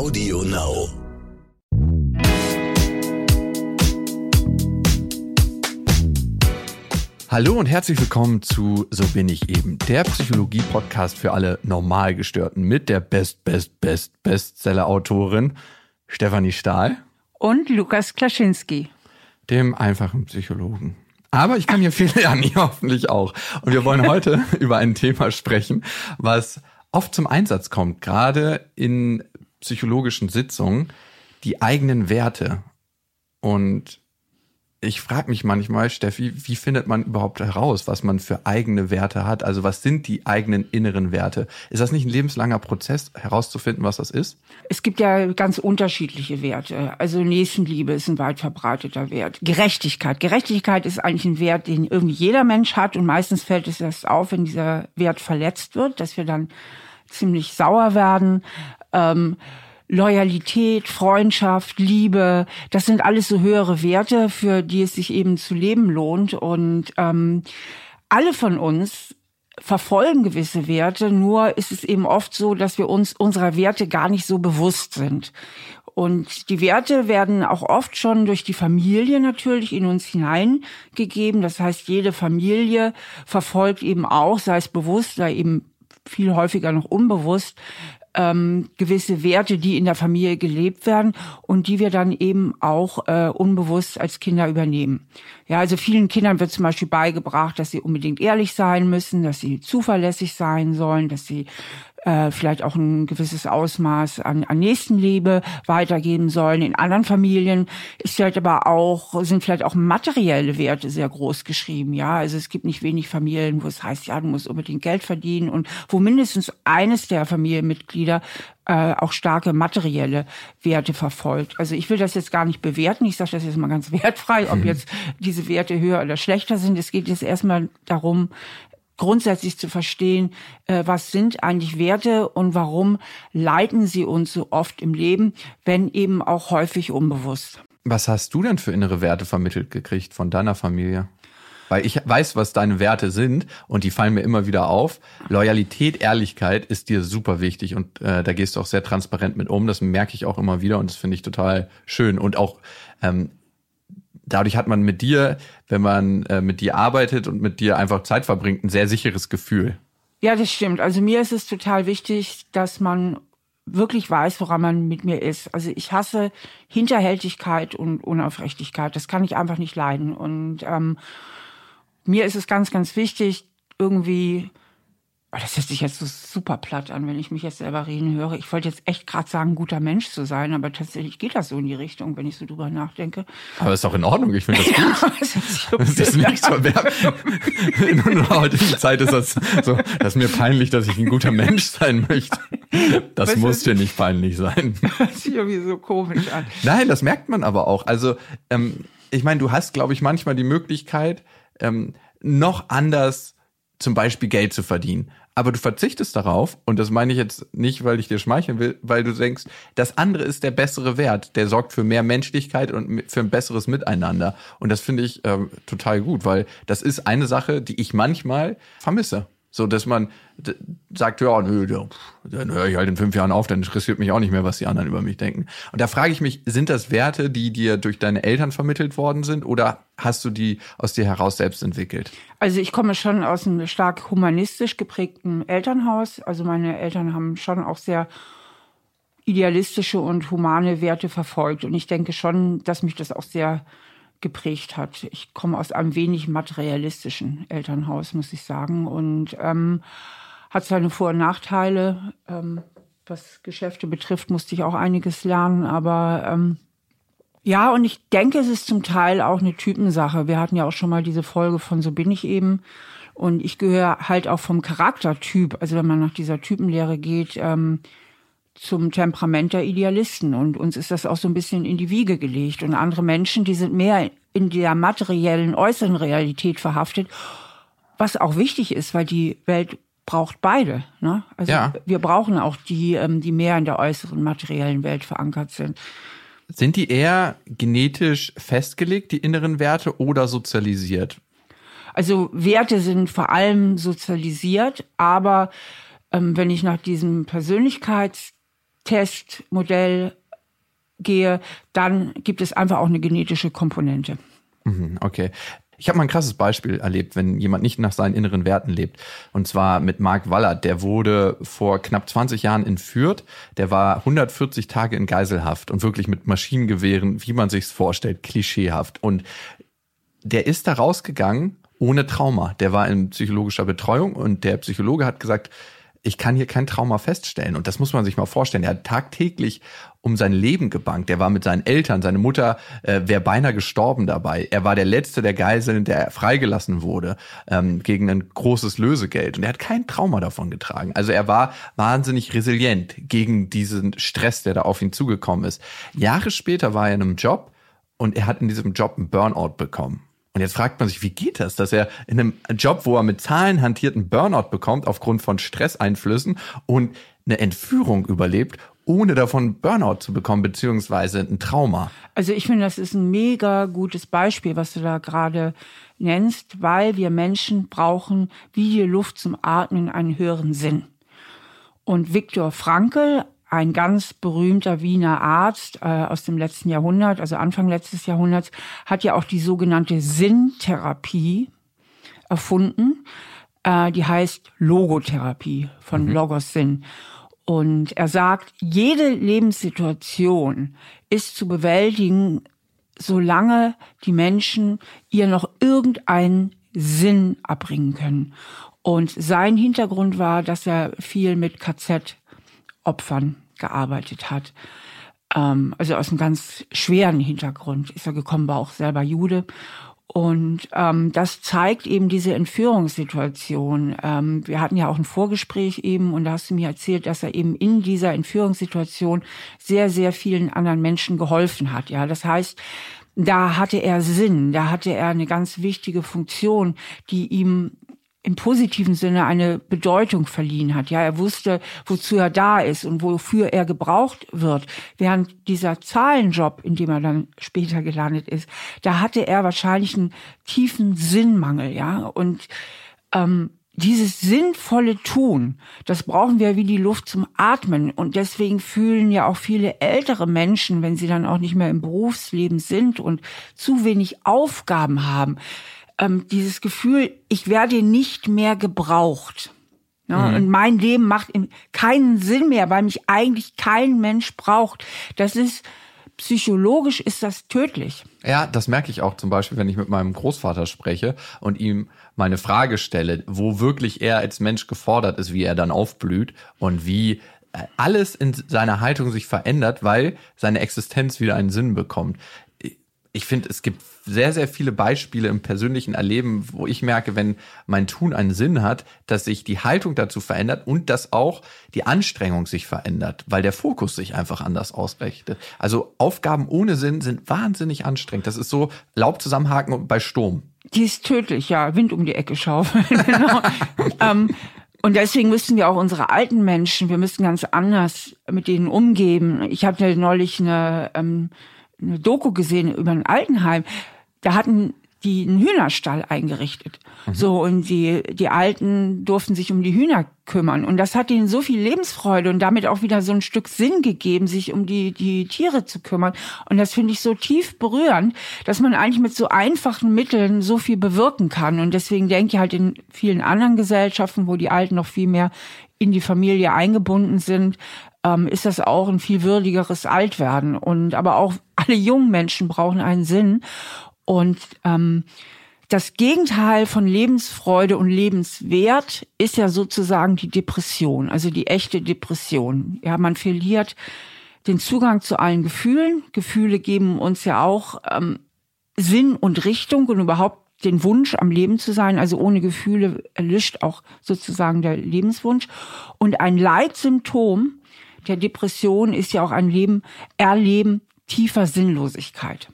Audio Now. Hallo und herzlich willkommen zu So bin ich eben, der Psychologie-Podcast für alle Normalgestörten mit der Best, Best, Best, Bestseller-Autorin Stefanie Stahl. Und Lukas Klaschinski. Dem einfachen Psychologen. Aber ich kann hier viel lernen, ihr hoffentlich auch. Und wir wollen heute über ein Thema sprechen, was oft zum Einsatz kommt, gerade in psychologischen Sitzungen, die eigenen Werte. Und ich frage mich manchmal, Steffi, wie findet man überhaupt heraus, was man für eigene Werte hat? Also was sind die eigenen inneren Werte? Ist das nicht ein lebenslanger Prozess, herauszufinden, was das ist? Es gibt ja ganz unterschiedliche Werte. Also Nächstenliebe ist ein weit verbreiteter Wert. Gerechtigkeit. Gerechtigkeit ist eigentlich ein Wert, den irgendwie jeder Mensch hat und meistens fällt es erst auf, wenn dieser Wert verletzt wird, dass wir dann ziemlich sauer werden. Ähm, Loyalität, Freundschaft, Liebe, das sind alles so höhere Werte, für die es sich eben zu leben lohnt. Und ähm, alle von uns verfolgen gewisse Werte, nur ist es eben oft so, dass wir uns unserer Werte gar nicht so bewusst sind. Und die Werte werden auch oft schon durch die Familie natürlich in uns hineingegeben. Das heißt, jede Familie verfolgt eben auch, sei es bewusst, sei eben viel häufiger noch unbewusst, ähm, gewisse Werte, die in der Familie gelebt werden und die wir dann eben auch äh, unbewusst als Kinder übernehmen. Ja, also vielen Kindern wird zum Beispiel beigebracht, dass sie unbedingt ehrlich sein müssen, dass sie zuverlässig sein sollen, dass sie äh, vielleicht auch ein gewisses Ausmaß an, an Nächstenliebe weitergeben sollen. In anderen Familien ist vielleicht aber auch, sind vielleicht auch materielle Werte sehr groß geschrieben. Ja, also es gibt nicht wenig Familien, wo es heißt, ja, du musst unbedingt Geld verdienen und wo mindestens eines der Familienmitglieder äh, auch starke materielle Werte verfolgt. Also ich will das jetzt gar nicht bewerten. Ich sage das jetzt mal ganz wertfrei, ob mhm. jetzt diese Werte höher oder schlechter sind. Es geht jetzt erstmal darum, grundsätzlich zu verstehen, äh, was sind eigentlich Werte und warum leiten sie uns so oft im Leben, wenn eben auch häufig unbewusst. Was hast du denn für innere Werte vermittelt gekriegt von deiner Familie? Weil ich weiß, was deine Werte sind und die fallen mir immer wieder auf. Loyalität, Ehrlichkeit ist dir super wichtig und äh, da gehst du auch sehr transparent mit um. Das merke ich auch immer wieder und das finde ich total schön. Und auch ähm, dadurch hat man mit dir, wenn man äh, mit dir arbeitet und mit dir einfach Zeit verbringt, ein sehr sicheres Gefühl. Ja, das stimmt. Also mir ist es total wichtig, dass man wirklich weiß, woran man mit mir ist. Also ich hasse Hinterhältigkeit und Unaufrichtigkeit. Das kann ich einfach nicht leiden. Und ähm, mir ist es ganz, ganz wichtig, irgendwie das hört sich jetzt so super platt an, wenn ich mich jetzt selber reden höre. Ich wollte jetzt echt gerade sagen, guter Mensch zu sein, aber tatsächlich geht das so in die Richtung, wenn ich so drüber nachdenke. Aber ist doch in Ordnung, ich finde das gut. Ja, das, ist nicht so In unserer heutigen Zeit ist das so, das ist mir peinlich, dass ich ein guter Mensch sein möchte. Das weißt muss dir nicht peinlich sein. Das sieht irgendwie so komisch an. Nein, das merkt man aber auch. Also, ähm, ich meine, du hast, glaube ich, manchmal die Möglichkeit, ähm, noch anders zum Beispiel Geld zu verdienen aber du verzichtest darauf, und das meine ich jetzt nicht, weil ich dir schmeicheln will, weil du denkst, das andere ist der bessere Wert, der sorgt für mehr Menschlichkeit und für ein besseres Miteinander. Und das finde ich ähm, total gut, weil das ist eine Sache, die ich manchmal vermisse. So, dass man sagt, ja, nö, dann höre ich halt in fünf Jahren auf, dann interessiert mich auch nicht mehr, was die anderen über mich denken. Und da frage ich mich, sind das Werte, die dir durch deine Eltern vermittelt worden sind oder hast du die aus dir heraus selbst entwickelt? Also ich komme schon aus einem stark humanistisch geprägten Elternhaus. Also meine Eltern haben schon auch sehr idealistische und humane Werte verfolgt. Und ich denke schon, dass mich das auch sehr geprägt hat. Ich komme aus einem wenig materialistischen Elternhaus, muss ich sagen, und ähm, hat seine Vor- und Nachteile. Ähm, was Geschäfte betrifft, musste ich auch einiges lernen, aber ähm, ja, und ich denke, es ist zum Teil auch eine Typensache. Wir hatten ja auch schon mal diese Folge von So bin ich eben. Und ich gehöre halt auch vom Charaktertyp, also wenn man nach dieser Typenlehre geht, ähm, zum Temperament der Idealisten. Und uns ist das auch so ein bisschen in die Wiege gelegt. Und andere Menschen, die sind mehr in der materiellen, äußeren Realität verhaftet, was auch wichtig ist, weil die Welt braucht beide. Ne? Also ja. wir brauchen auch die, ähm, die mehr in der äußeren materiellen Welt verankert sind. Sind die eher genetisch festgelegt, die inneren Werte, oder sozialisiert? Also Werte sind vor allem sozialisiert, aber ähm, wenn ich nach diesem Persönlichkeits Testmodell gehe, dann gibt es einfach auch eine genetische Komponente. Mhm, okay. Ich habe mal ein krasses Beispiel erlebt, wenn jemand nicht nach seinen inneren Werten lebt. Und zwar mit Mark Wallert. Der wurde vor knapp 20 Jahren entführt. Der war 140 Tage in Geiselhaft und wirklich mit Maschinengewehren, wie man sich's vorstellt, klischeehaft. Und der ist da rausgegangen ohne Trauma. Der war in psychologischer Betreuung und der Psychologe hat gesagt, ich kann hier kein Trauma feststellen. Und das muss man sich mal vorstellen. Er hat tagtäglich um sein Leben gebankt. Er war mit seinen Eltern, seine Mutter äh, wäre beinahe gestorben dabei. Er war der letzte der Geiseln, der freigelassen wurde ähm, gegen ein großes Lösegeld. Und er hat kein Trauma davon getragen. Also er war wahnsinnig resilient gegen diesen Stress, der da auf ihn zugekommen ist. Jahre später war er in einem Job und er hat in diesem Job einen Burnout bekommen. Und jetzt fragt man sich, wie geht das, dass er in einem Job, wo er mit Zahlen hantierten Burnout bekommt aufgrund von Stresseinflüssen und eine Entführung überlebt, ohne davon Burnout zu bekommen, beziehungsweise ein Trauma. Also ich finde, das ist ein mega gutes Beispiel, was du da gerade nennst, weil wir Menschen brauchen wie die Luft zum Atmen einen höheren Sinn. Und Viktor Frankl, ein ganz berühmter Wiener Arzt äh, aus dem letzten Jahrhundert, also Anfang letztes Jahrhunderts, hat ja auch die sogenannte Sinntherapie erfunden. Äh, die heißt Logotherapie von mhm. Logos Sinn. Und er sagt, jede Lebenssituation ist zu bewältigen, solange die Menschen ihr noch irgendeinen Sinn abbringen können. Und sein Hintergrund war, dass er viel mit KZ Opfern gearbeitet hat. Ähm, also aus einem ganz schweren Hintergrund ist er gekommen, war auch selber Jude. Und ähm, das zeigt eben diese Entführungssituation. Ähm, wir hatten ja auch ein Vorgespräch eben und da hast du mir erzählt, dass er eben in dieser Entführungssituation sehr, sehr vielen anderen Menschen geholfen hat. Ja, das heißt, da hatte er Sinn, da hatte er eine ganz wichtige Funktion, die ihm im positiven Sinne eine Bedeutung verliehen hat. Ja, er wusste, wozu er da ist und wofür er gebraucht wird. Während dieser Zahlenjob, in dem er dann später gelandet ist, da hatte er wahrscheinlich einen tiefen Sinnmangel. Ja, und ähm, dieses sinnvolle Tun, das brauchen wir wie die Luft zum Atmen. Und deswegen fühlen ja auch viele ältere Menschen, wenn sie dann auch nicht mehr im Berufsleben sind und zu wenig Aufgaben haben, ähm, dieses Gefühl, ich werde nicht mehr gebraucht. Ja, mhm. Und mein Leben macht keinen Sinn mehr, weil mich eigentlich kein Mensch braucht. Das ist psychologisch ist das tödlich. Ja, das merke ich auch zum Beispiel, wenn ich mit meinem Großvater spreche und ihm meine Frage stelle, wo wirklich er als Mensch gefordert ist, wie er dann aufblüht und wie äh, alles in seiner Haltung sich verändert, weil seine Existenz wieder einen Sinn bekommt ich finde, es gibt sehr, sehr viele Beispiele im persönlichen Erleben, wo ich merke, wenn mein Tun einen Sinn hat, dass sich die Haltung dazu verändert und dass auch die Anstrengung sich verändert, weil der Fokus sich einfach anders ausrichtet. Also Aufgaben ohne Sinn sind wahnsinnig anstrengend. Das ist so Laub zusammenhaken bei Sturm. Die ist tödlich, ja. Wind um die Ecke schaufeln. genau. ähm, und deswegen müssen wir auch unsere alten Menschen, wir müssen ganz anders mit denen umgehen. Ich hatte neulich eine ähm, eine Doku gesehen über ein Altenheim. Da hatten die einen Hühnerstall eingerichtet. Mhm. So, und die, die Alten durften sich um die Hühner kümmern. Und das hat ihnen so viel Lebensfreude und damit auch wieder so ein Stück Sinn gegeben, sich um die, die Tiere zu kümmern. Und das finde ich so tief berührend, dass man eigentlich mit so einfachen Mitteln so viel bewirken kann. Und deswegen denke ich halt in vielen anderen Gesellschaften, wo die Alten noch viel mehr in die Familie eingebunden sind, ähm, ist das auch ein viel würdigeres Altwerden. Und aber auch alle jungen Menschen brauchen einen Sinn. Und ähm, das Gegenteil von Lebensfreude und Lebenswert ist ja sozusagen die Depression, also die echte Depression. Ja, man verliert den Zugang zu allen Gefühlen. Gefühle geben uns ja auch ähm, Sinn und Richtung und überhaupt den Wunsch, am Leben zu sein. Also ohne Gefühle erlischt auch sozusagen der Lebenswunsch. Und ein Leitsymptom der Depression ist ja auch ein Leben, Erleben tiefer Sinnlosigkeit.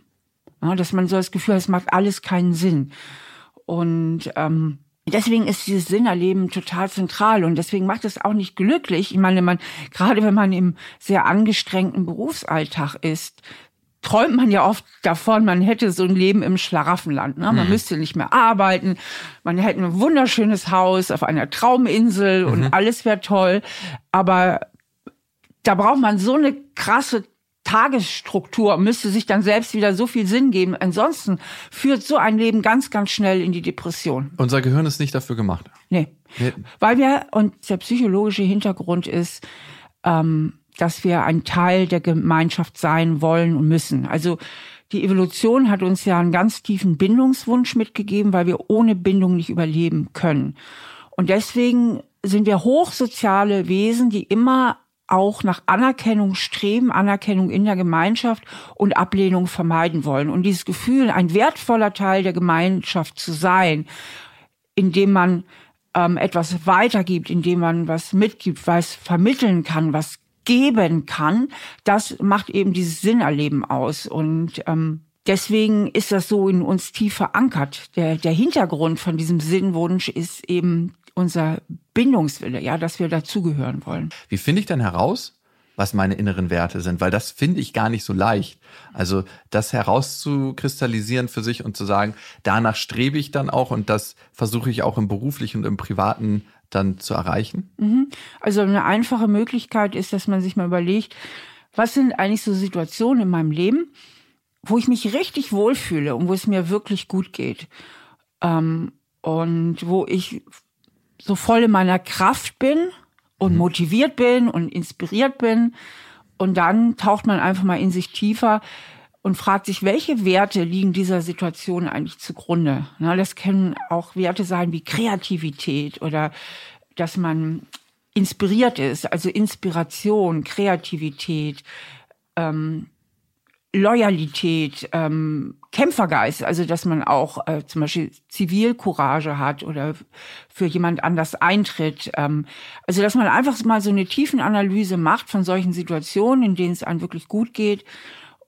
Ja, dass man so das Gefühl hat, es macht alles keinen Sinn. Und ähm, deswegen ist dieses Sinnerleben total zentral und deswegen macht es auch nicht glücklich. Ich meine, man, gerade wenn man im sehr angestrengten Berufsalltag ist, träumt man ja oft davon, man hätte so ein Leben im Schlaraffenland. Ne? Man mhm. müsste nicht mehr arbeiten, man hätte ein wunderschönes Haus auf einer Trauminsel und mhm. alles wäre toll. Aber da braucht man so eine krasse Tagesstruktur, müsste sich dann selbst wieder so viel Sinn geben. Ansonsten führt so ein Leben ganz, ganz schnell in die Depression. Unser Gehirn ist nicht dafür gemacht. Nee. nee. Weil wir, und der psychologische Hintergrund ist, ähm, dass wir ein Teil der Gemeinschaft sein wollen und müssen. Also die Evolution hat uns ja einen ganz tiefen Bindungswunsch mitgegeben, weil wir ohne Bindung nicht überleben können. Und deswegen sind wir hochsoziale Wesen, die immer auch nach Anerkennung streben, Anerkennung in der Gemeinschaft und Ablehnung vermeiden wollen. Und dieses Gefühl, ein wertvoller Teil der Gemeinschaft zu sein, indem man ähm, etwas weitergibt, indem man was mitgibt, was vermitteln kann, was geben kann, das macht eben dieses Sinnerleben aus. Und ähm, deswegen ist das so in uns tief verankert. Der, der Hintergrund von diesem Sinnwunsch ist eben unser Bindungswille, ja, dass wir dazugehören wollen. Wie finde ich denn heraus, was meine inneren Werte sind? Weil das finde ich gar nicht so leicht. Also das herauszukristallisieren für sich und zu sagen, danach strebe ich dann auch und das versuche ich auch im beruflichen und im privaten dann zu erreichen? Mhm. Also eine einfache Möglichkeit ist, dass man sich mal überlegt, was sind eigentlich so Situationen in meinem Leben, wo ich mich richtig wohlfühle und wo es mir wirklich gut geht. Ähm, und wo ich so voll in meiner Kraft bin und mhm. motiviert bin und inspiriert bin. Und dann taucht man einfach mal in sich tiefer und fragt sich, welche Werte liegen dieser Situation eigentlich zugrunde. Na, das können auch Werte sein wie Kreativität oder dass man inspiriert ist, also Inspiration, Kreativität, ähm, Loyalität, ähm, Kämpfergeist, also dass man auch äh, zum Beispiel Zivilcourage hat oder für jemand anders eintritt. Ähm, also dass man einfach mal so eine Tiefenanalyse macht von solchen Situationen, in denen es einem wirklich gut geht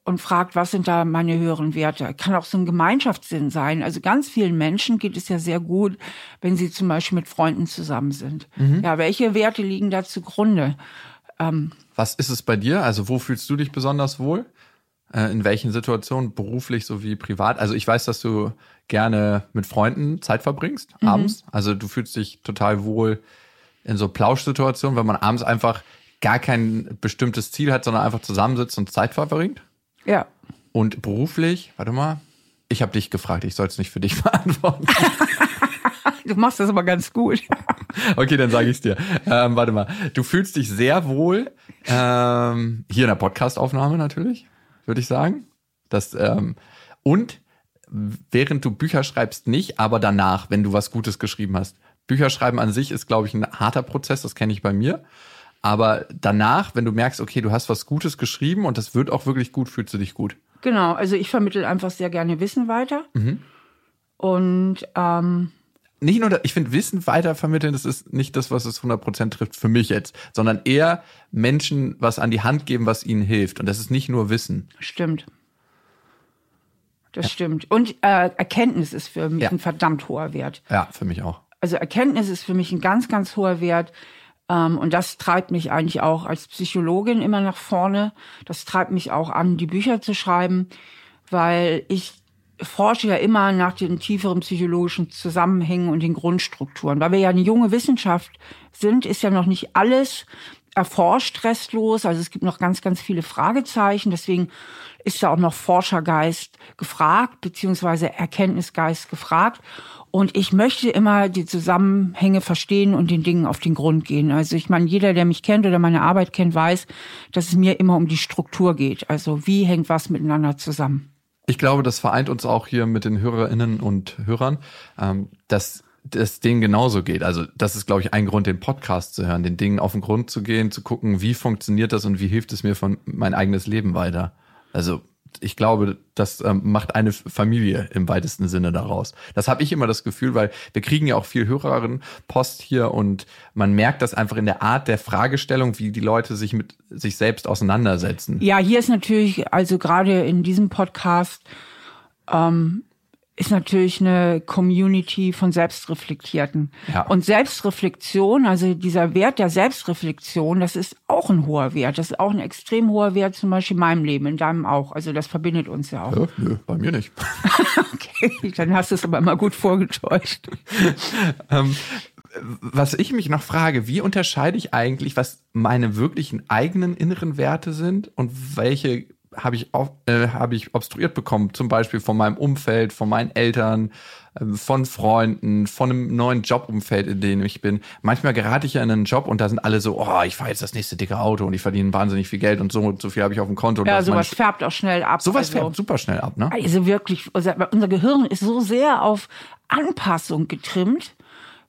und fragt, was sind da meine höheren Werte? Kann auch so ein Gemeinschaftssinn sein. Also ganz vielen Menschen geht es ja sehr gut, wenn sie zum Beispiel mit Freunden zusammen sind. Mhm. Ja, welche Werte liegen da zugrunde? Ähm, was ist es bei dir? Also wo fühlst du dich besonders wohl? Äh, in welchen Situationen, beruflich sowie privat. Also ich weiß, dass du gerne mit Freunden Zeit verbringst, mhm. abends. Also du fühlst dich total wohl in so Plauschsituationen, wenn man abends einfach gar kein bestimmtes Ziel hat, sondern einfach zusammensitzt und Zeit verbringt. Ja. Und beruflich, warte mal, ich habe dich gefragt, ich soll es nicht für dich beantworten. du machst das aber ganz gut. okay, dann sage ich dir. Ähm, warte mal, du fühlst dich sehr wohl ähm, hier in der Podcastaufnahme natürlich würde ich sagen. Das, ähm, und während du Bücher schreibst, nicht, aber danach, wenn du was Gutes geschrieben hast. Bücher schreiben an sich ist, glaube ich, ein harter Prozess, das kenne ich bei mir. Aber danach, wenn du merkst, okay, du hast was Gutes geschrieben und das wird auch wirklich gut, fühlst du dich gut. Genau, also ich vermittel einfach sehr gerne Wissen weiter. Mhm. Und ähm, nicht nur, ich finde, Wissen weitervermitteln, das ist nicht das, was es 100% trifft für mich jetzt, sondern eher Menschen was an die Hand geben, was ihnen hilft. Und das ist nicht nur Wissen. Stimmt. Das ja. stimmt. Und äh, Erkenntnis ist für mich ja. ein verdammt hoher Wert. Ja, für mich auch. Also Erkenntnis ist für mich ein ganz, ganz hoher Wert. Ähm, und das treibt mich eigentlich auch als Psychologin immer nach vorne. Das treibt mich auch an, die Bücher zu schreiben, weil ich forsche ja immer nach den tieferen psychologischen Zusammenhängen und den Grundstrukturen. Weil wir ja eine junge Wissenschaft sind, ist ja noch nicht alles erforscht restlos. Also es gibt noch ganz, ganz viele Fragezeichen. Deswegen ist da auch noch Forschergeist gefragt, beziehungsweise Erkenntnisgeist gefragt. Und ich möchte immer die Zusammenhänge verstehen und den Dingen auf den Grund gehen. Also ich meine, jeder, der mich kennt oder meine Arbeit kennt, weiß, dass es mir immer um die Struktur geht. Also wie hängt was miteinander zusammen? Ich glaube, das vereint uns auch hier mit den Hörerinnen und Hörern, ähm, dass es denen genauso geht. Also das ist, glaube ich, ein Grund, den Podcast zu hören, den Dingen auf den Grund zu gehen, zu gucken, wie funktioniert das und wie hilft es mir von mein eigenes Leben weiter. Also ich glaube, das ähm, macht eine Familie im weitesten Sinne daraus. Das habe ich immer das Gefühl, weil wir kriegen ja auch viel Hörerinnen Post hier und man merkt das einfach in der Art der Fragestellung, wie die Leute sich mit sich selbst auseinandersetzen. Ja, hier ist natürlich, also gerade in diesem Podcast, ähm, ist natürlich eine Community von Selbstreflektierten. Ja. Und Selbstreflexion, also dieser Wert der Selbstreflexion, das ist auch ein hoher Wert. Das ist auch ein extrem hoher Wert, zum Beispiel in meinem Leben, in deinem auch. Also das verbindet uns ja auch. Ja, nö, bei mir nicht. okay, dann hast du es aber immer gut vorgetäuscht. ähm, was ich mich noch frage, wie unterscheide ich eigentlich, was meine wirklichen eigenen inneren Werte sind und welche habe ich, äh, hab ich obstruiert bekommen, zum Beispiel von meinem Umfeld, von meinen Eltern, äh, von Freunden, von einem neuen Jobumfeld, in dem ich bin. Manchmal gerate ich ja in einen Job und da sind alle so, oh, ich fahre jetzt das nächste dicke Auto und ich verdiene wahnsinnig viel Geld und so und so viel habe ich auf dem Konto. Ja, sowas färbt auch schnell ab. Sowas also, färbt super schnell ab, ne? Also wirklich, also unser Gehirn ist so sehr auf Anpassung getrimmt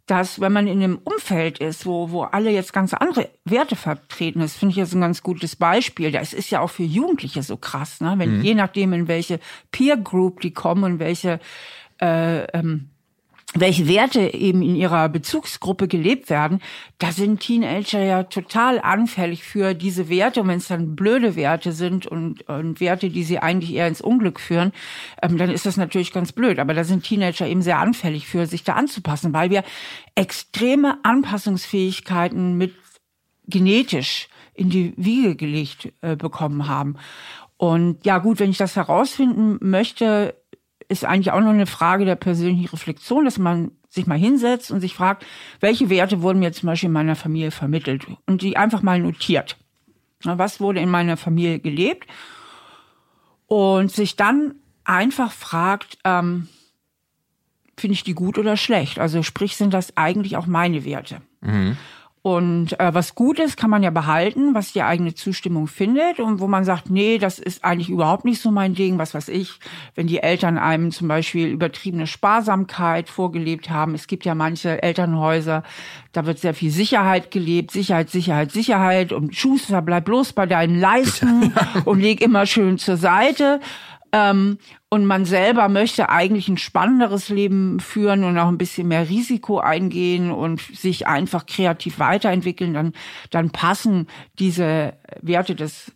dass wenn man in einem Umfeld ist, wo, wo alle jetzt ganz andere Werte vertreten ist, finde ich jetzt ein ganz gutes Beispiel. Das ist ja auch für Jugendliche so krass, ne? Wenn mhm. je nachdem, in welche Peer Group die kommen und welche äh, ähm, welche Werte eben in ihrer Bezugsgruppe gelebt werden, da sind Teenager ja total anfällig für diese Werte. Und wenn es dann blöde Werte sind und, und Werte, die sie eigentlich eher ins Unglück führen, ähm, dann ist das natürlich ganz blöd. Aber da sind Teenager eben sehr anfällig für, sich da anzupassen, weil wir extreme Anpassungsfähigkeiten mit genetisch in die Wiege gelegt äh, bekommen haben. Und ja gut, wenn ich das herausfinden möchte, ist eigentlich auch noch eine Frage der persönlichen Reflexion, dass man sich mal hinsetzt und sich fragt, welche Werte wurden mir zum Beispiel in meiner Familie vermittelt und die einfach mal notiert. Was wurde in meiner Familie gelebt? Und sich dann einfach fragt, ähm, finde ich die gut oder schlecht? Also sprich, sind das eigentlich auch meine Werte? Mhm. Und äh, was gut ist, kann man ja behalten, was die eigene Zustimmung findet und wo man sagt, nee, das ist eigentlich überhaupt nicht so mein Ding, was weiß ich, wenn die Eltern einem zum Beispiel übertriebene Sparsamkeit vorgelebt haben. Es gibt ja manche Elternhäuser, da wird sehr viel Sicherheit gelebt, Sicherheit, Sicherheit, Sicherheit und Schuster, bleib bloß bei deinen Leisten und leg immer schön zur Seite. Ähm, und man selber möchte eigentlich ein spannenderes Leben führen und auch ein bisschen mehr Risiko eingehen und sich einfach kreativ weiterentwickeln, dann, dann passen diese Werte des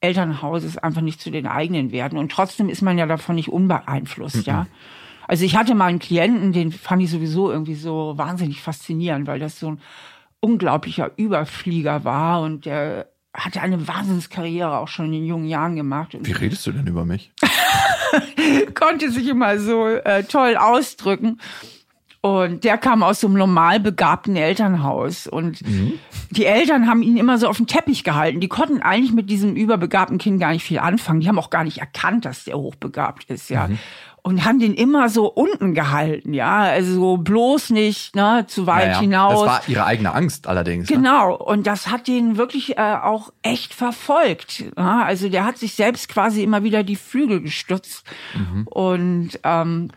Elternhauses einfach nicht zu den eigenen Werten. Und trotzdem ist man ja davon nicht unbeeinflusst, mhm. ja. Also ich hatte mal einen Klienten, den fand ich sowieso irgendwie so wahnsinnig faszinierend, weil das so ein unglaublicher Überflieger war und der hatte eine Wahnsinnskarriere auch schon in jungen Jahren gemacht. Wie redest du denn über mich? konnte sich immer so äh, toll ausdrücken. Und der kam aus so einem normal begabten Elternhaus. Und mhm. die Eltern haben ihn immer so auf den Teppich gehalten. Die konnten eigentlich mit diesem überbegabten Kind gar nicht viel anfangen. Die haben auch gar nicht erkannt, dass der hochbegabt ist, ja. Mhm und haben den immer so unten gehalten, ja, also bloß nicht ne, zu weit naja, hinaus. Das war ihre eigene Angst allerdings. Ne? Genau, ne? und das hat den wirklich äh, auch echt verfolgt. Ja? Also der hat sich selbst quasi immer wieder die Flügel gestützt und ähm,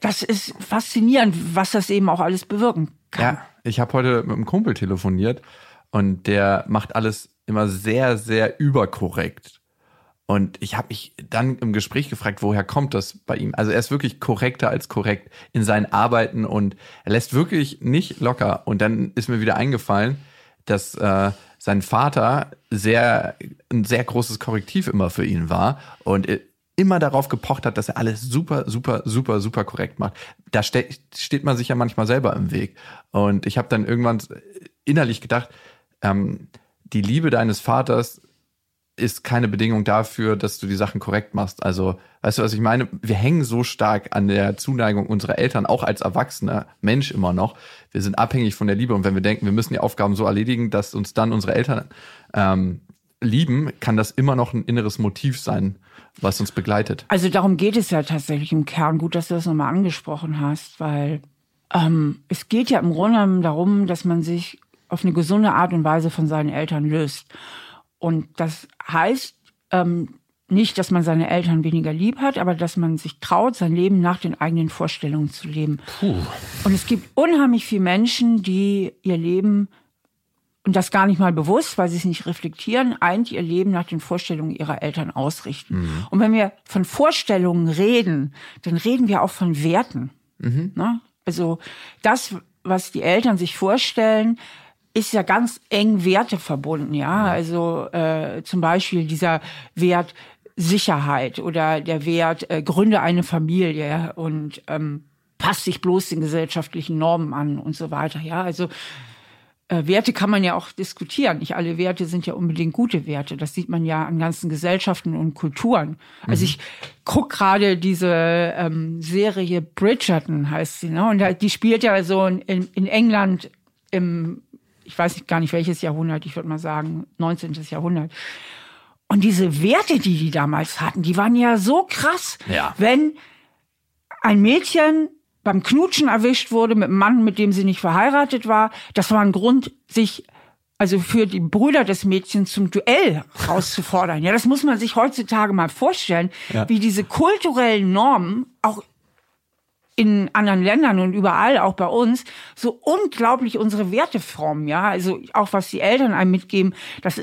das ist faszinierend, was das eben auch alles bewirken kann. Ja, ich habe heute mit einem Kumpel telefoniert und der macht alles immer sehr, sehr überkorrekt. Und ich habe mich dann im Gespräch gefragt, woher kommt das bei ihm? Also er ist wirklich korrekter als korrekt in seinen Arbeiten und er lässt wirklich nicht locker. Und dann ist mir wieder eingefallen, dass äh, sein Vater sehr ein sehr großes Korrektiv immer für ihn war und immer darauf gepocht hat, dass er alles super, super, super, super korrekt macht. Da ste steht man sich ja manchmal selber im Weg. Und ich habe dann irgendwann innerlich gedacht, ähm, die Liebe deines Vaters ist keine Bedingung dafür, dass du die Sachen korrekt machst. Also, weißt du, was ich meine? Wir hängen so stark an der Zuneigung unserer Eltern, auch als erwachsener Mensch immer noch. Wir sind abhängig von der Liebe. Und wenn wir denken, wir müssen die Aufgaben so erledigen, dass uns dann unsere Eltern ähm, lieben, kann das immer noch ein inneres Motiv sein, was uns begleitet. Also darum geht es ja tatsächlich im Kern. Gut, dass du das nochmal angesprochen hast, weil ähm, es geht ja im Grunde darum, dass man sich auf eine gesunde Art und Weise von seinen Eltern löst. Und das heißt ähm, nicht, dass man seine Eltern weniger lieb hat, aber dass man sich traut, sein Leben nach den eigenen Vorstellungen zu leben. Puh. Und es gibt unheimlich viele Menschen, die ihr Leben und das gar nicht mal bewusst, weil sie es nicht reflektieren, eigentlich ihr Leben nach den Vorstellungen ihrer Eltern ausrichten. Mhm. Und wenn wir von Vorstellungen reden, dann reden wir auch von Werten. Mhm. Ne? Also das, was die Eltern sich vorstellen, ist ja ganz eng Werte verbunden, ja. Also äh, zum Beispiel dieser Wert Sicherheit oder der Wert äh, gründe eine Familie und ähm, passt sich bloß den gesellschaftlichen Normen an und so weiter, ja. Also äh, Werte kann man ja auch diskutieren. Nicht alle Werte sind ja unbedingt gute Werte. Das sieht man ja an ganzen Gesellschaften und Kulturen. Also mhm. ich guck gerade diese ähm, Serie Bridgerton heißt sie, ne? Und die spielt ja so in, in England im, ich weiß gar nicht welches Jahrhundert, ich würde mal sagen 19. Jahrhundert. Und diese Werte, die die damals hatten, die waren ja so krass. Ja. Wenn ein Mädchen beim Knutschen erwischt wurde mit einem Mann, mit dem sie nicht verheiratet war, das war ein Grund, sich also für die Brüder des Mädchens zum Duell rauszufordern. Ja, das muss man sich heutzutage mal vorstellen, Ja. wie diese kulturellen Normen auch in anderen Ländern und überall, auch bei uns, so unglaublich unsere Werte formen, ja. Also auch was die Eltern einem mitgeben, das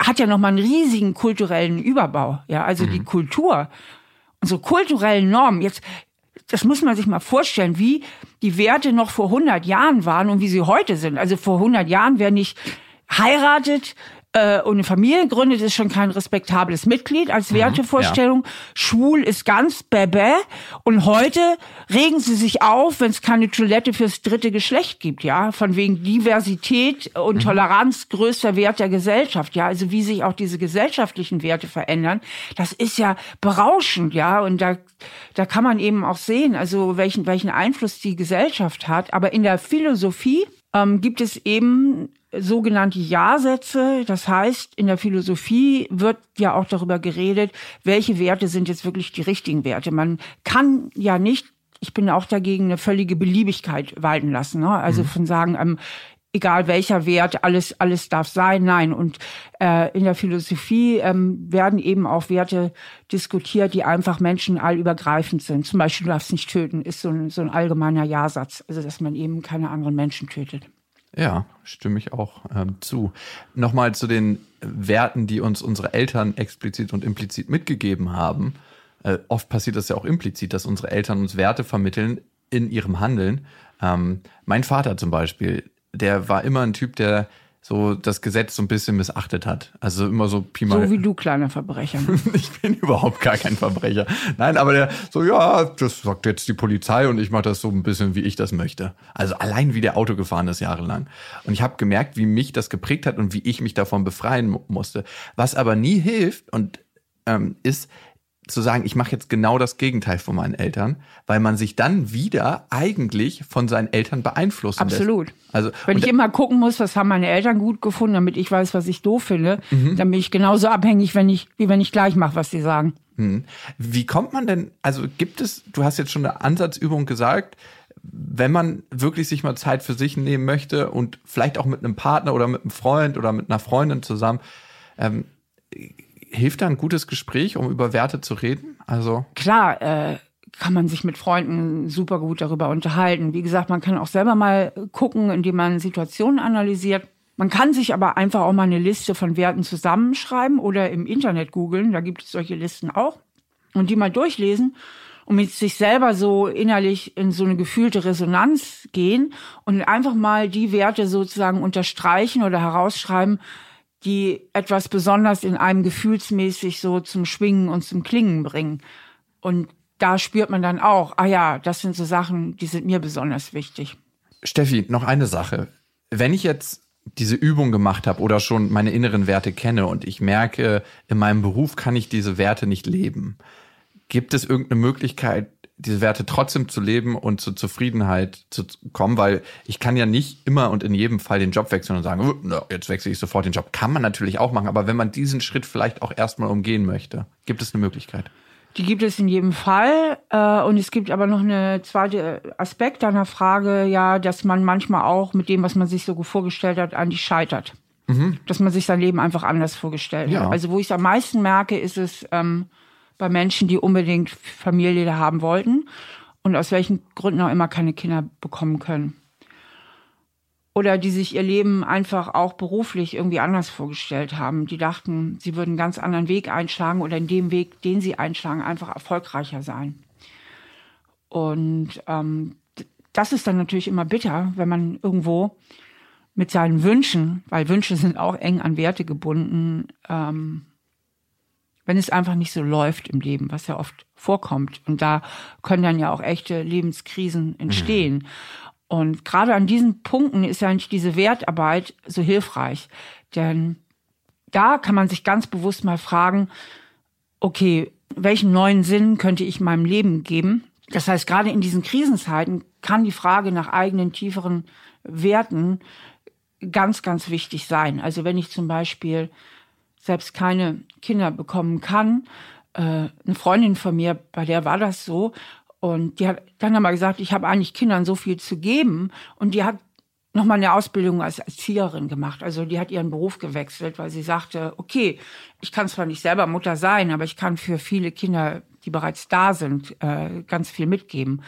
hat ja nochmal einen riesigen kulturellen Überbau, ja. Also die Kultur, unsere kulturellen Normen, jetzt, das muss man sich mal vorstellen, wie die Werte noch vor 100 Jahren waren und wie sie heute sind. Also vor 100 Jahren, wer nicht heiratet äh, und eine Familie gründet, ist schon kein respektables Mitglied als Wertevorstellung. Schwul ist ganz bäbä. Und heute regen sie sich auf, wenn es keine Toilette fürs dritte Geschlecht gibt, ja, von wegen Diversität und Toleranz größter Wert der Gesellschaft, ja, also wie sich auch diese gesellschaftlichen Werte verändern, das ist ja berauschend, ja, und da da kann man eben auch sehen, also welchen welchen Einfluss die Gesellschaft hat, aber in der Philosophie ähm, gibt es eben sogenannte Ja-Sätze. Das heißt, in der Philosophie wird ja auch darüber geredet, welche Werte sind jetzt wirklich die richtigen Werte. Man kann ja nicht, ich bin auch dagegen, eine völlige Beliebigkeit walten lassen. Ne? Also von sagen, ähm, egal welcher Wert, alles, alles darf sein. Nein. Und äh, in der Philosophie ähm, werden eben auch Werte diskutiert, die einfach Menschen allübergreifend sind. Zum Beispiel, du darfst nicht töten, ist so ein, so ein allgemeiner Ja-Satz. Also, dass man eben keine anderen Menschen tötet. Ja, stimme ich auch ähm, zu. Nochmal zu den Werten, die uns unsere Eltern explizit und implizit mitgegeben haben. Äh, oft passiert das ja auch implizit, dass unsere Eltern uns Werte vermitteln in ihrem Handeln. Ähm, mein Vater zum Beispiel, der war immer ein Typ, der so das Gesetz so ein bisschen missachtet hat. Also immer so Pi mal. So wie du, kleiner Verbrecher. Ich bin überhaupt gar kein Verbrecher. Nein, aber der so, ja, das sagt jetzt die Polizei und ich mache das so ein bisschen, wie ich das möchte. Also allein wie der Auto gefahren ist jahrelang. Und ich habe gemerkt, wie mich das geprägt hat und wie ich mich davon befreien mu- musste. Was aber nie hilft und ähm, ist zu sagen, ich mache jetzt genau das Gegenteil von meinen Eltern, weil man sich dann wieder eigentlich von seinen Eltern beeinflussen Absolut. lässt. Also Wenn ich immer gucken muss, was haben meine Eltern gut gefunden, damit ich weiß, was ich doof finde, Mhm. dann bin ich genauso abhängig, wenn ich, wie wenn ich gleich mache, was sie sagen. Wie kommt man denn, also gibt es, du hast jetzt schon eine Ansatzübung gesagt, wenn man wirklich sich mal Zeit für sich nehmen möchte und vielleicht auch mit einem Partner oder mit einem Freund oder mit einer Freundin zusammen, ähm, hilft da ein gutes Gespräch, um über Werte zu reden? Also, Klar, äh, kann man sich mit Freunden super gut darüber unterhalten. Wie gesagt, man kann auch selber mal gucken, indem man Situationen analysiert. Man kann sich aber einfach auch mal eine Liste von Werten zusammenschreiben oder im Internet googeln. Da gibt es solche Listen auch. Und die mal durchlesen und mit sich selber so innerlich in so eine gefühlte Resonanz gehen und einfach mal die Werte sozusagen unterstreichen oder herausschreiben, die etwas besonders in einem gefühlsmäßig so zum Schwingen und zum Klingen bringen. Und da spürt man dann auch, ah ja, das sind so Sachen, die sind mir besonders wichtig. Steffi, noch eine Sache. Wenn ich jetzt diese Übung gemacht habe oder schon meine inneren Werte kenne und ich merke, in meinem Beruf kann ich diese Werte nicht leben, gibt es irgendeine Möglichkeit, diese Werte trotzdem zu leben und zur Zufriedenheit zu kommen, weil ich kann ja nicht immer und in jedem Fall den Job wechseln und sagen, "Oh, na, jetzt wechsle ich sofort den Job. Kann man natürlich auch machen, aber wenn man diesen Schritt vielleicht auch erstmal umgehen möchte, gibt es eine Möglichkeit. Die gibt es in jedem Fall. Äh, und es gibt aber noch eine zweite Aspekt deiner Frage, ja, dass man manchmal auch mit dem, was man sich so vorgestellt hat, eigentlich scheitert. Dass man sich sein Leben einfach anders vorgestellt Ja. hat. Also wo ich es am meisten merke, ist es ähm, bei Menschen, die unbedingt Familie haben wollten und aus welchen Gründen auch immer keine Kinder bekommen können. Oder die sich ihr Leben einfach auch beruflich irgendwie anders vorgestellt haben. Die dachten, sie würden einen ganz anderen Weg einschlagen oder in dem Weg, den sie einschlagen, einfach erfolgreicher sein. Und ähm, das ist dann natürlich immer bitter, wenn man irgendwo mit seinen Wünschen, weil Wünsche sind auch eng an Werte gebunden, ähm, wenn es einfach nicht so läuft im Leben, was ja oft vorkommt. Und da können dann ja auch echte Lebenskrisen entstehen. Und gerade an diesen Punkten ist ja eigentlich diese Wertarbeit so hilfreich. Denn da kann man sich ganz bewusst mal fragen, okay, welchen neuen Sinn könnte ich meinem Leben geben? Das heißt, gerade in diesen Krisenzeiten kann die Frage nach eigenen tieferen Werten ganz, ganz wichtig sein. Also wenn ich zum Beispiel selbst keine Kinder bekommen kann, äh, eine Freundin von mir, bei der war das so, und die hat dann aber gesagt, ich habe eigentlich Kindern so viel zu geben. Und die hat nochmal eine Ausbildung als Erzieherin gemacht. Also die hat ihren Beruf gewechselt, weil sie sagte, okay, ich kann zwar nicht selber Mutter sein, aber ich kann für viele Kinder, die bereits da sind, äh, ganz viel mitgeben.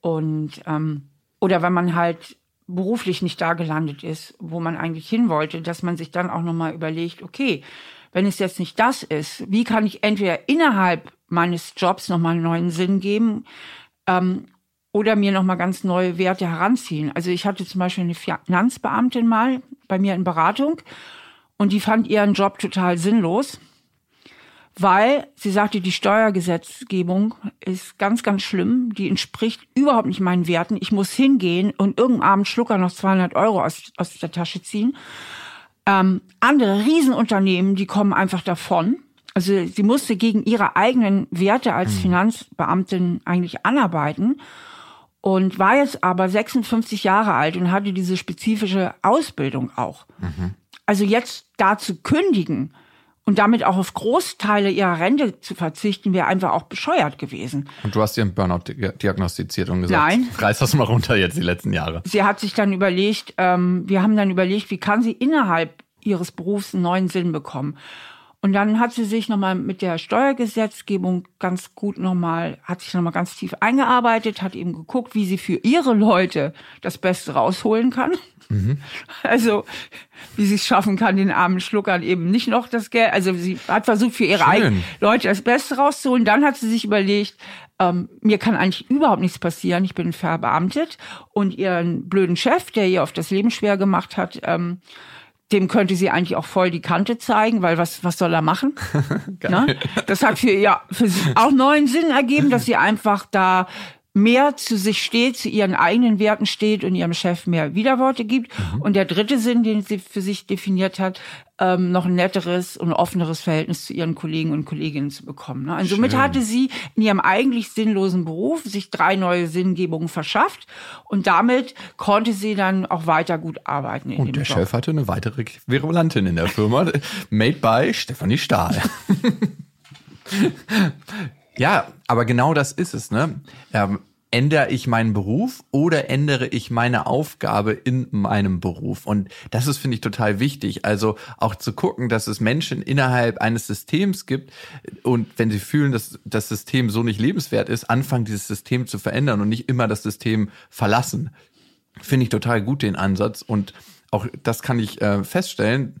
Und ähm, oder wenn man halt beruflich nicht da gelandet ist, wo man eigentlich hin wollte, dass man sich dann auch nochmal überlegt, okay, wenn es jetzt nicht das ist, wie kann ich entweder innerhalb meines Jobs nochmal einen neuen Sinn geben ähm, oder mir nochmal ganz neue Werte heranziehen. Also ich hatte zum Beispiel eine Finanzbeamtin mal bei mir in Beratung und die fand ihren Job total sinnlos, weil sie sagte, die Steuergesetzgebung ist ganz, ganz schlimm. Die entspricht überhaupt nicht meinen Werten. Ich muss hingehen und irgendeinen Abend Schlucker noch 200 Euro aus, aus der Tasche ziehen. Ähm, andere Riesenunternehmen, die kommen einfach davon. Also sie musste gegen ihre eigenen Werte als mhm. Finanzbeamtin eigentlich anarbeiten und war jetzt aber 56 Jahre alt und hatte diese spezifische Ausbildung auch. Mhm. Also jetzt da zu kündigen und damit auch auf Großteile ihrer Rente zu verzichten, wäre einfach auch bescheuert gewesen. Und du hast ihren Burnout diagnostiziert und gesagt, Nein. reiß das mal runter jetzt die letzten Jahre. Sie hat sich dann überlegt, ähm, wir haben dann überlegt, wie kann sie innerhalb ihres Berufs einen neuen Sinn bekommen. Und dann hat sie sich nochmal mit der Steuergesetzgebung ganz gut nochmal, hat sich nochmal ganz tief eingearbeitet, hat eben geguckt, wie sie für ihre Leute das Beste rausholen kann. Mhm. Also, wie sie es schaffen kann, den armen Schluckern eben nicht noch das Geld, also sie hat versucht, für ihre eigenen Leute das Beste rauszuholen. Dann hat sie sich überlegt, ähm, mir kann eigentlich überhaupt nichts passieren, ich bin verbeamtet und ihren blöden Chef, der ihr auf das Leben schwer gemacht hat, ähm, dem könnte sie eigentlich auch voll die Kante zeigen, weil was, was soll er machen? ne? Das hat für, ja, für sie auch neuen Sinn ergeben, dass sie einfach da mehr zu sich steht, zu ihren eigenen Werten steht und ihrem Chef mehr Widerworte gibt. Mhm. Und der dritte Sinn, den sie für sich definiert hat, ähm, noch ein netteres und offeneres Verhältnis zu ihren Kollegen und Kolleginnen zu bekommen. Ne? Und somit hatte sie in ihrem eigentlich sinnlosen Beruf sich drei neue Sinngebungen verschafft und damit konnte sie dann auch weiter gut arbeiten. und der Job. Chef hatte eine weitere Virulantin in der Firma, made by Stefanie Stahl. Ja, aber genau das ist es, ne? Ähm, ändere ich meinen Beruf oder ändere ich meine Aufgabe in meinem Beruf? Und das ist, finde ich, total wichtig. Also auch zu gucken, dass es Menschen innerhalb eines Systems gibt und wenn sie fühlen, dass das System so nicht lebenswert ist, anfangen, dieses System zu verändern und nicht immer das System verlassen. Finde ich total gut den Ansatz und auch das kann ich äh, feststellen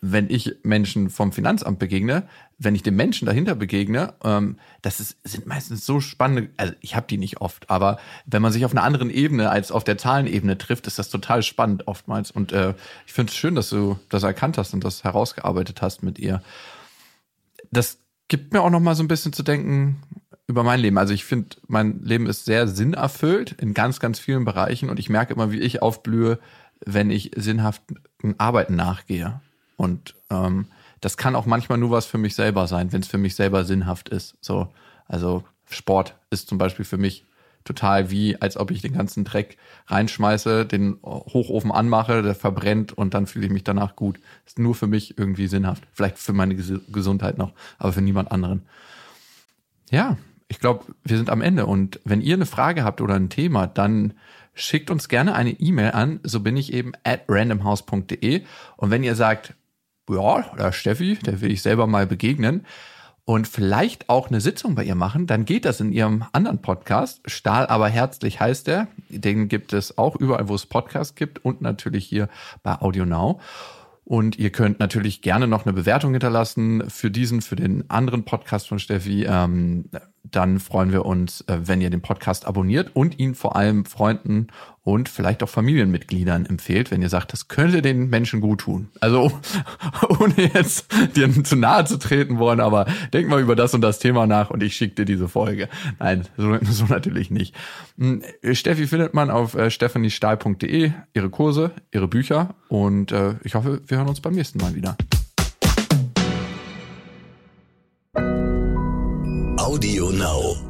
wenn ich Menschen vom Finanzamt begegne, wenn ich den Menschen dahinter begegne, ähm, das ist, sind meistens so spannende, also ich habe die nicht oft, aber wenn man sich auf einer anderen Ebene als auf der Zahlenebene trifft, ist das total spannend oftmals. Und äh, ich finde es schön, dass du das erkannt hast und das herausgearbeitet hast mit ihr. Das gibt mir auch noch mal so ein bisschen zu denken über mein Leben. Also ich finde, mein Leben ist sehr sinnerfüllt in ganz, ganz vielen Bereichen und ich merke immer, wie ich aufblühe, wenn ich sinnhaften Arbeiten nachgehe. Und ähm, das kann auch manchmal nur was für mich selber sein, wenn es für mich selber sinnhaft ist. So, also Sport ist zum Beispiel für mich total wie, als ob ich den ganzen Dreck reinschmeiße, den Hochofen anmache, der verbrennt und dann fühle ich mich danach gut. Ist nur für mich irgendwie sinnhaft. Vielleicht für meine Gesundheit noch, aber für niemand anderen. Ja, ich glaube, wir sind am Ende. Und wenn ihr eine Frage habt oder ein Thema, dann schickt uns gerne eine E-Mail an. So bin ich eben at randomhouse.de. Und wenn ihr sagt, ja, der Steffi, der will ich selber mal begegnen und vielleicht auch eine Sitzung bei ihr machen, dann geht das in ihrem anderen Podcast. Stahl aber herzlich heißt der. Den gibt es auch überall, wo es Podcasts gibt und natürlich hier bei Audio Now. Und ihr könnt natürlich gerne noch eine Bewertung hinterlassen für diesen, für den anderen Podcast von Steffi. Ähm, dann freuen wir uns, äh, wenn ihr den Podcast abonniert und ihn vor allem Freunden und vielleicht auch Familienmitgliedern empfehlt, wenn ihr sagt, das könnte den Menschen gut tun. Also ohne jetzt dir zu nahe zu treten wollen, aber denk mal über das und das Thema nach und ich schicke dir diese Folge. Nein, so, so natürlich nicht. Hm, Steffi findet man auf äh, stephaniestahl.de, ihre Kurse, ihre Bücher und äh, ich hoffe, wir hören uns beim nächsten Mal wieder. Audio Now.